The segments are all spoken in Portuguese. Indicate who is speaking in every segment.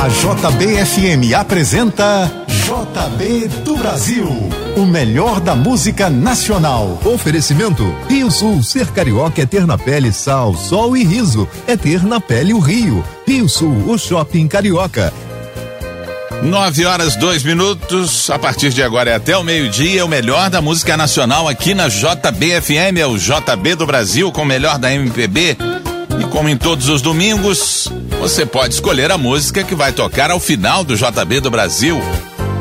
Speaker 1: A JBFM apresenta JB do Brasil, o melhor da música nacional.
Speaker 2: Oferecimento Rio Sul, ser carioca é ter na pele sal, sol e riso, é ter na pele o Rio. Rio Sul, o shopping carioca.
Speaker 3: Nove horas, dois minutos. A partir de agora é até o meio-dia, o melhor da música nacional aqui na JBFM, é o JB do Brasil, com o melhor da MPB. E como em todos os domingos, você pode escolher a música que vai tocar ao final do JB do Brasil.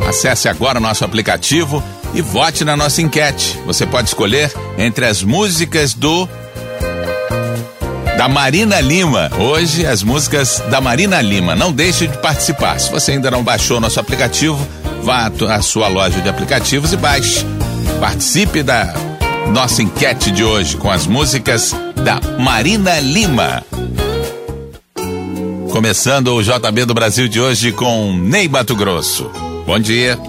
Speaker 3: Acesse agora o nosso aplicativo e vote na nossa enquete. Você pode escolher entre as músicas do da Marina Lima. Hoje, as músicas da Marina Lima. Não deixe de participar. Se você ainda não baixou nosso aplicativo, vá à sua loja de aplicativos e baixe. Participe da nossa enquete de hoje com as músicas da Marina Lima. Começando o JB do Brasil de hoje com Ney Mato Grosso. Bom dia.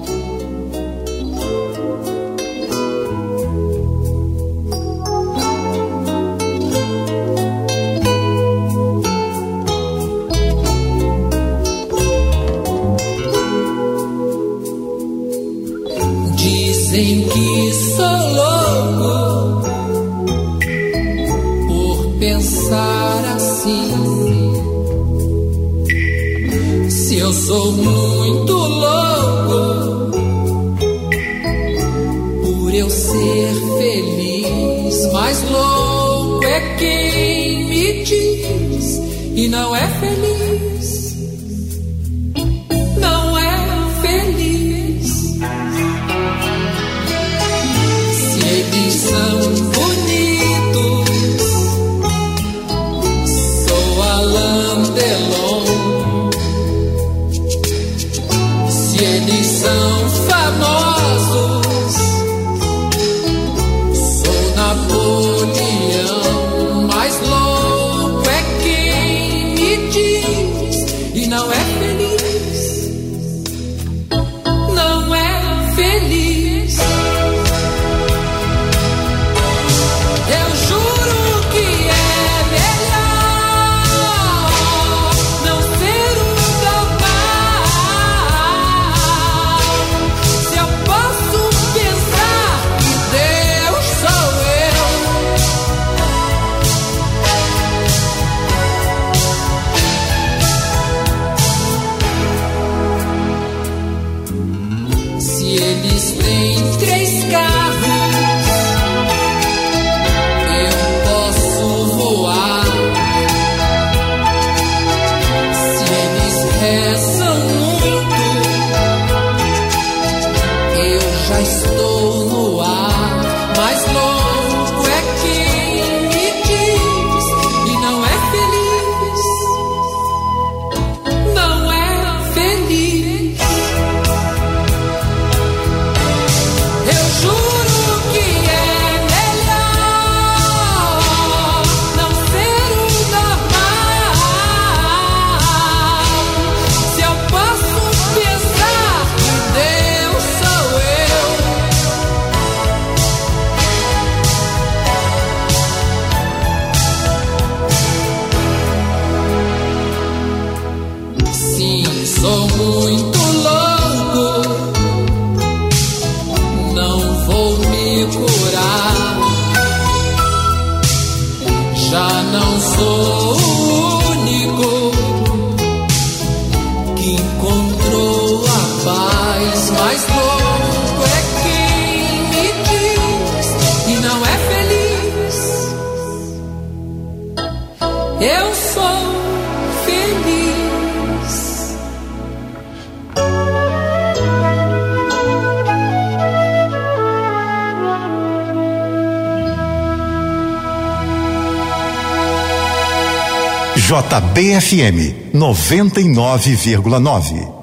Speaker 1: JBFM 99,9.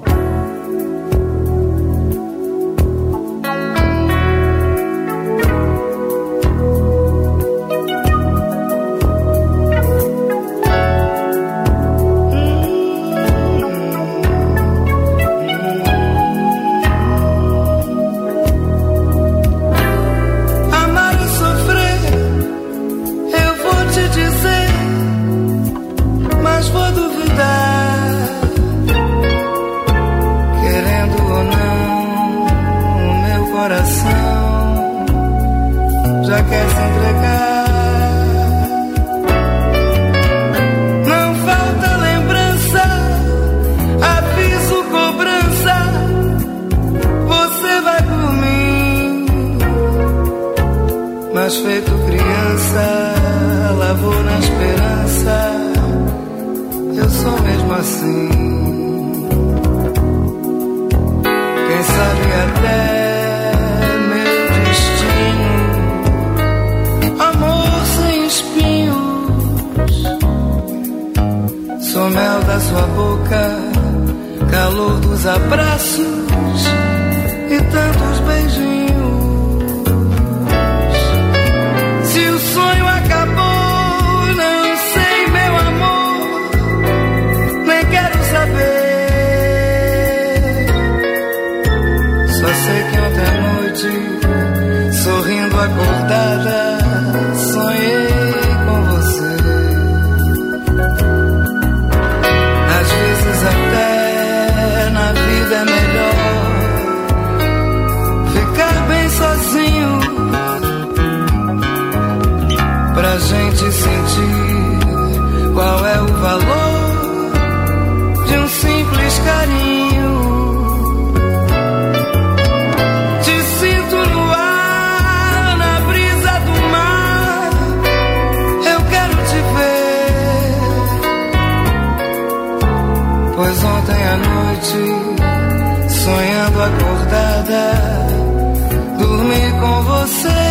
Speaker 4: Assim. Quem sabe até meu destino, amor sem espinhos. Sou mel da sua boca, calor dos abraços gente sentir qual é o valor de um simples carinho. noite, sonhando acordada, dormir com você.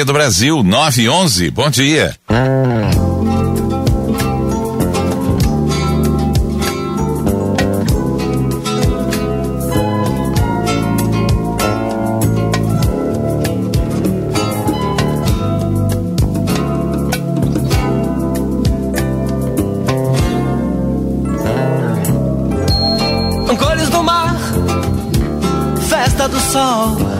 Speaker 5: JB do Brasil, 911. Bom dia.
Speaker 6: Cores do mar, festa do sol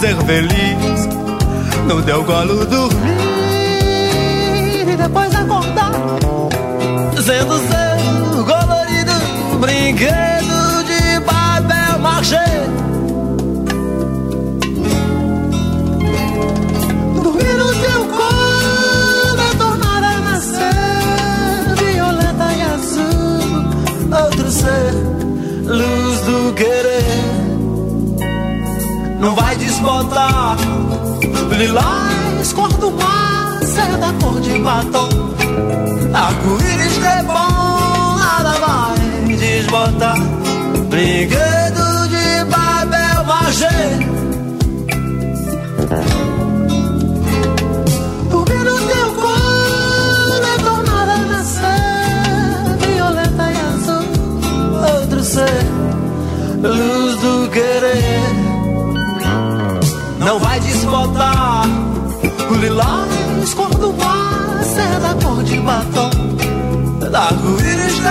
Speaker 6: ser feliz no teu colo dormir e depois acordar sendo seu colorido brinquedo de papel machê.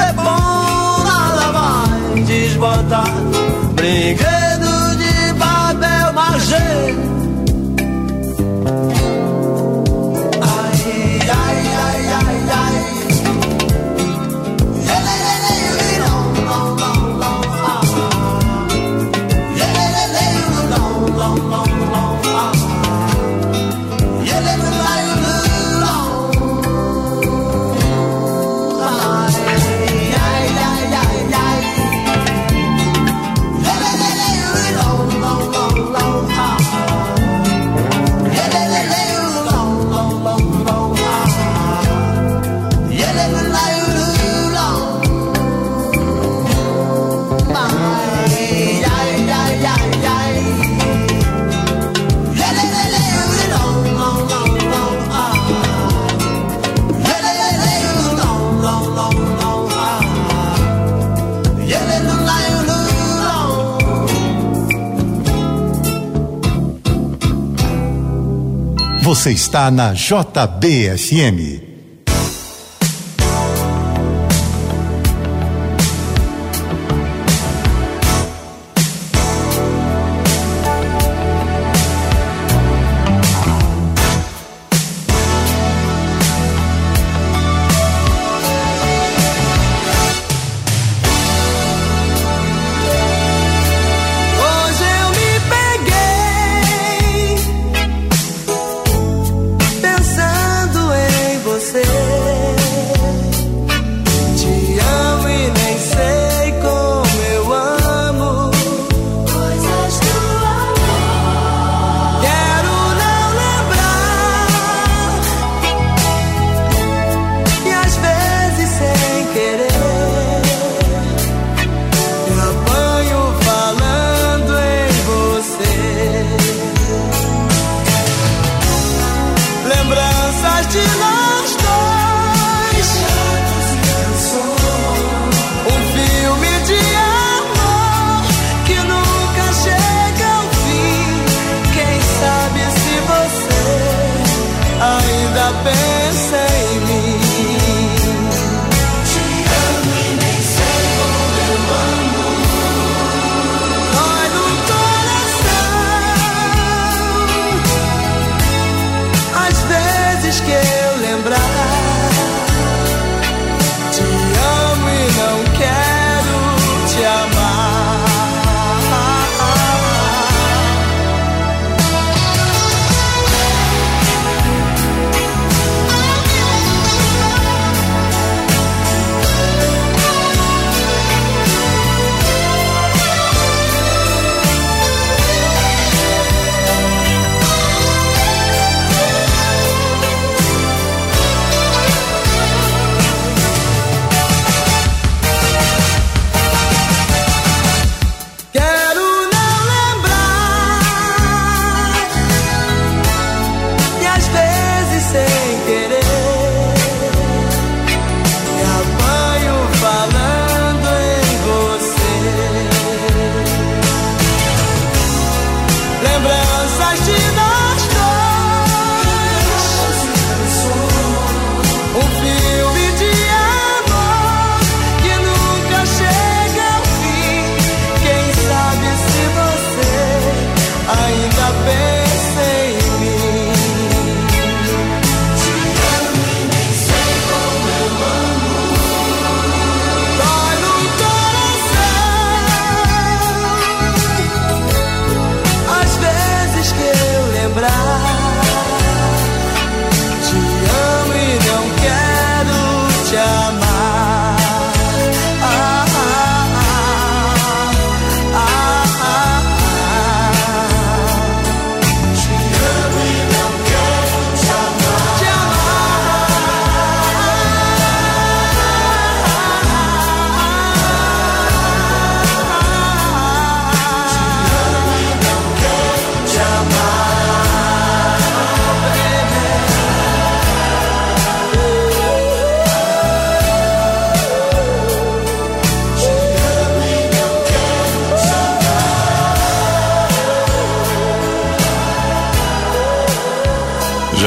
Speaker 6: é bom na lavar, desbotar. Brinquedo de papel machê.
Speaker 7: Você está na
Speaker 1: JBSM.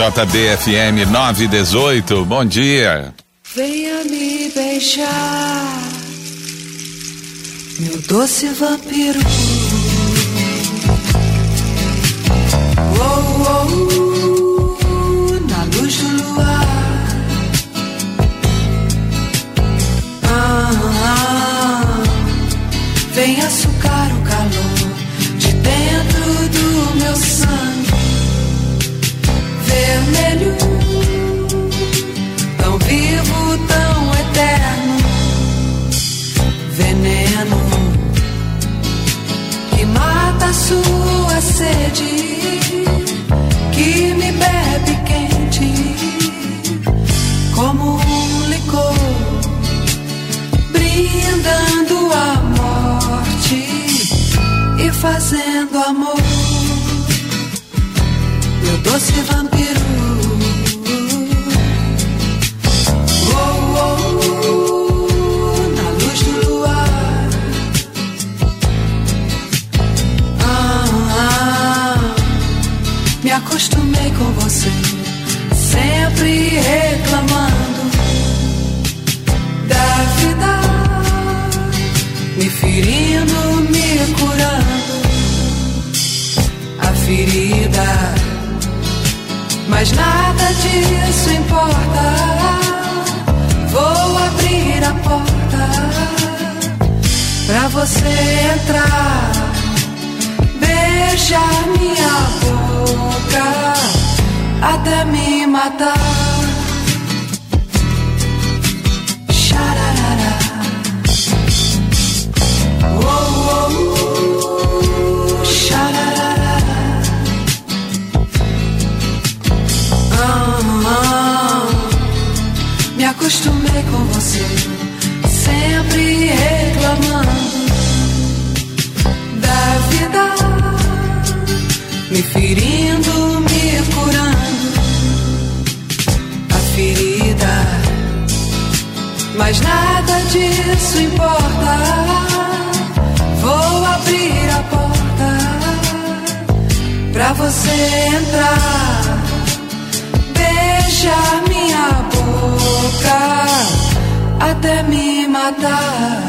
Speaker 3: JBFM 918, bom dia.
Speaker 8: Venha me beijar, meu doce vampiro. Oh, oh, oh, na luz vermelho, tão vivo, tão eterno, veneno que mata sua sede, que me bebe quente, como um licor, brindando a morte e fazendo amor meu doce vampiro. Mas nada disso importa. Vou abrir a porta pra você entrar, beijar minha boca até me matar. Xararara. Oh, oh, oh, acostumei com você, sempre reclamando da vida, me ferindo, me curando a ferida, mas nada disso importa. Vou abrir a porta pra você entrar beijar boca até me matar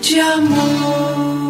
Speaker 8: de amor.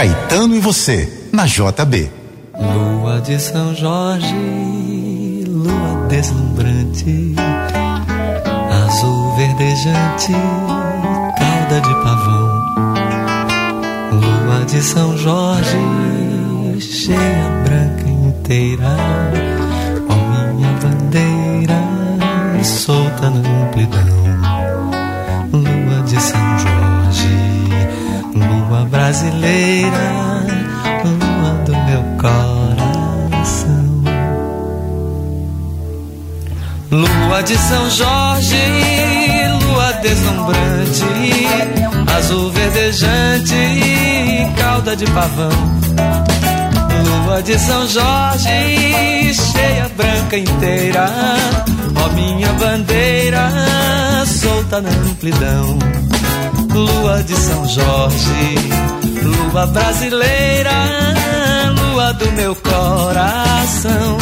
Speaker 1: Caetano e você, na JB.
Speaker 6: Lua de São Jorge, lua deslumbrante, azul verdejante, cauda de pavão. Lua de São Jorge, cheia branca inteira, ó minha bandeira, solta na amplidão. Brasileira, lua do meu coração. Lua de São Jorge, lua deslumbrante, azul verdejante cauda de pavão. Lua de São Jorge, cheia branca inteira, ó minha bandeira, solta na amplidão. Lua de São Jorge, lua brasileira, lua do meu coração.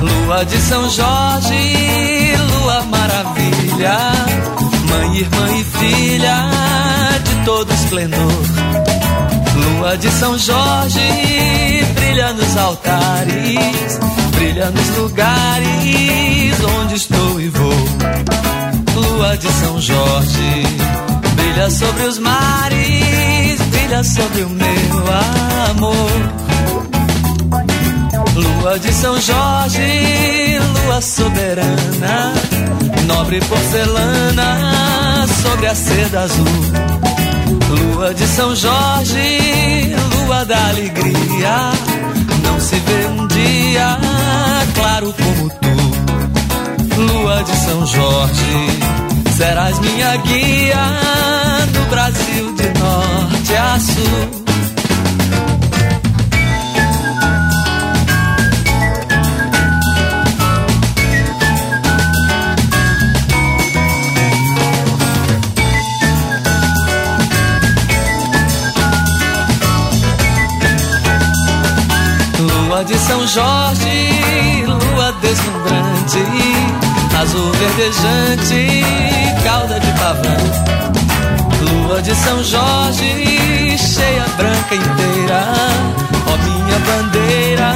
Speaker 6: Lua de São Jorge, lua maravilha, mãe, irmã e filha de todo esplendor. Lua de São Jorge, brilha nos altares, brilha nos lugares onde estou e vou. Lua de São Jorge, brilha sobre os mares, brilha sobre o meu amor. Lua de São Jorge, lua soberana, nobre porcelana sobre a seda azul. Lua de São Jorge, lua da alegria, não se vê um dia claro como tu. De São Jorge, serás minha guia no Brasil de norte a sul. Lua de São Jorge, azul verdejante, cauda de pavão. Lua de São Jorge, cheia branca inteira, ó minha bandeira,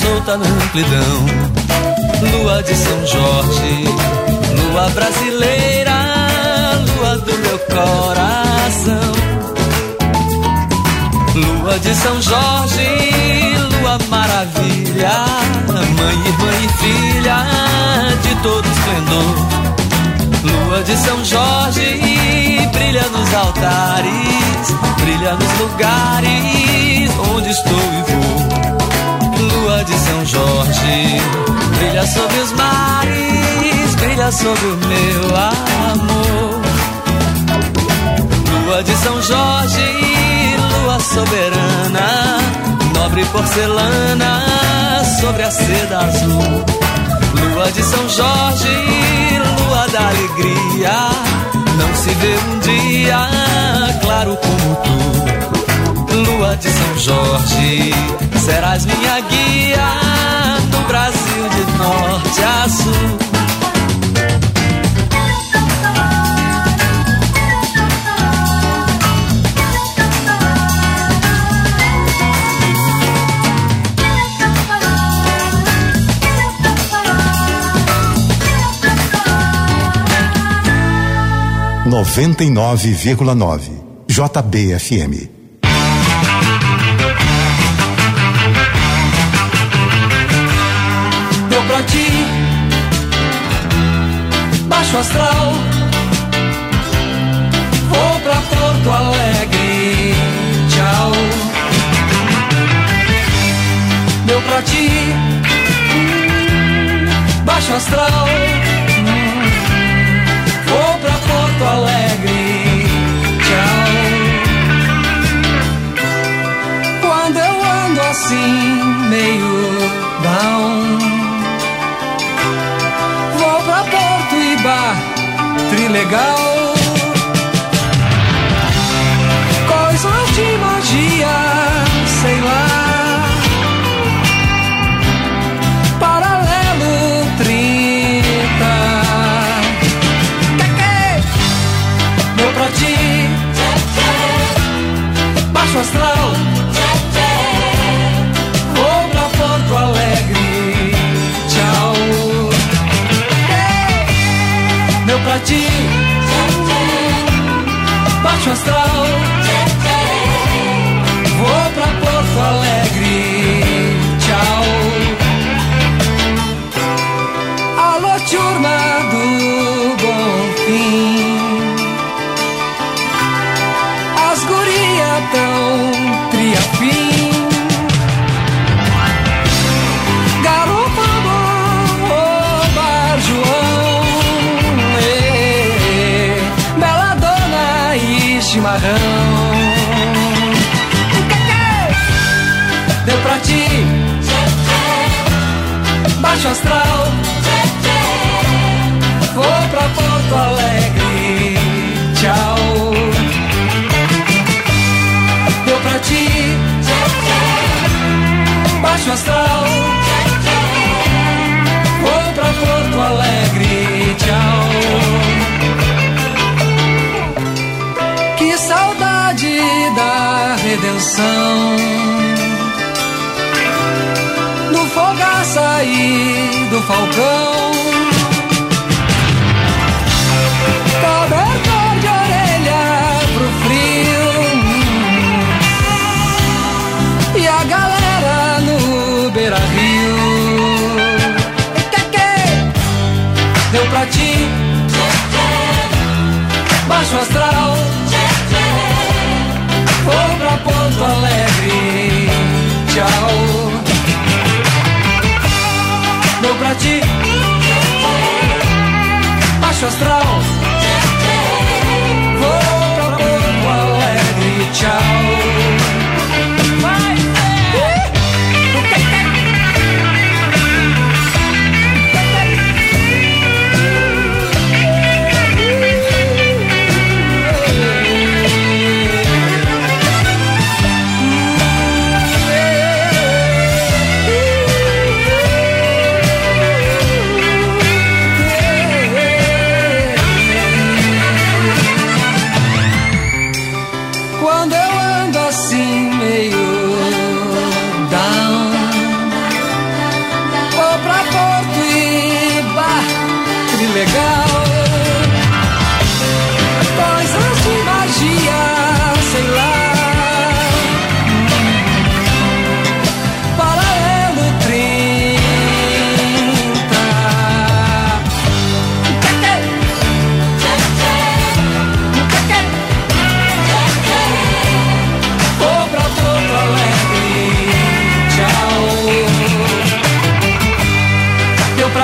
Speaker 6: solta na amplidão. Lua de São Jorge, lua brasileira, lua do meu coração. Lua de São Jorge, lua maravilha, mãe, irmã e filha Lua de São Jorge, brilha nos altares, brilha nos lugares onde estou e vou. Lua de São Jorge, brilha sobre os mares, brilha sobre o meu amor. Lua de São Jorge, lua soberana, nobre porcelana sobre a seda azul. Lua de São Jorge, lua da alegria, não se vê um dia claro como tu. Lua de São Jorge, serás minha guia no Brasil de norte a sul.
Speaker 1: Noventa e nove vírgula nove JBFM.
Speaker 3: Deu pra ti Baixo astral. Vou pra Porto Alegre. Tchau. Deu pra ti Baixo astral Trilegal. Coisas de magia, sei lá. Paralelo 30. Que que? Meu pra ti. Baixo astral. Ti. Baixo astral. Vou pra Porto Alegre. Astral. Vou pra Porto Alegre, tchau. Deu pra ti, baixo astral. Vou pra Porto Alegre, tchau. Que saudade da redenção. E do falcão. Cobertor de orelha pro frio. E a galera no beira rio. Deu pra ti, baixo astral. Vou pra Porto Alegre, pra ti, baixo astral.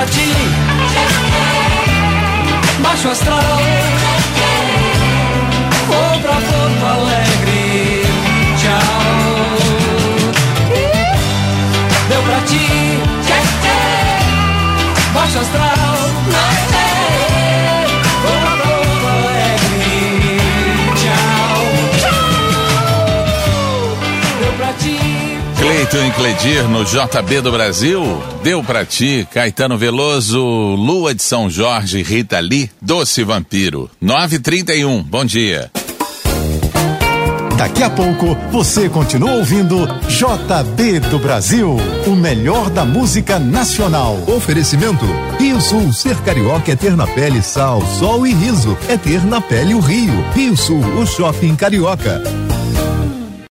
Speaker 3: Ti, baixo astral.
Speaker 5: E Cledir no JB do Brasil. Deu pra ti, Caetano Veloso, Lua de São Jorge, Rita Lee, Doce Vampiro. 931, bom dia.
Speaker 1: Daqui a pouco você continua ouvindo JB do Brasil, o melhor da música nacional.
Speaker 2: Oferecimento Rio Sul, ser carioca é ter na pele sal, sol e riso, é ter na pele o Rio. Rio Sul, o shopping carioca.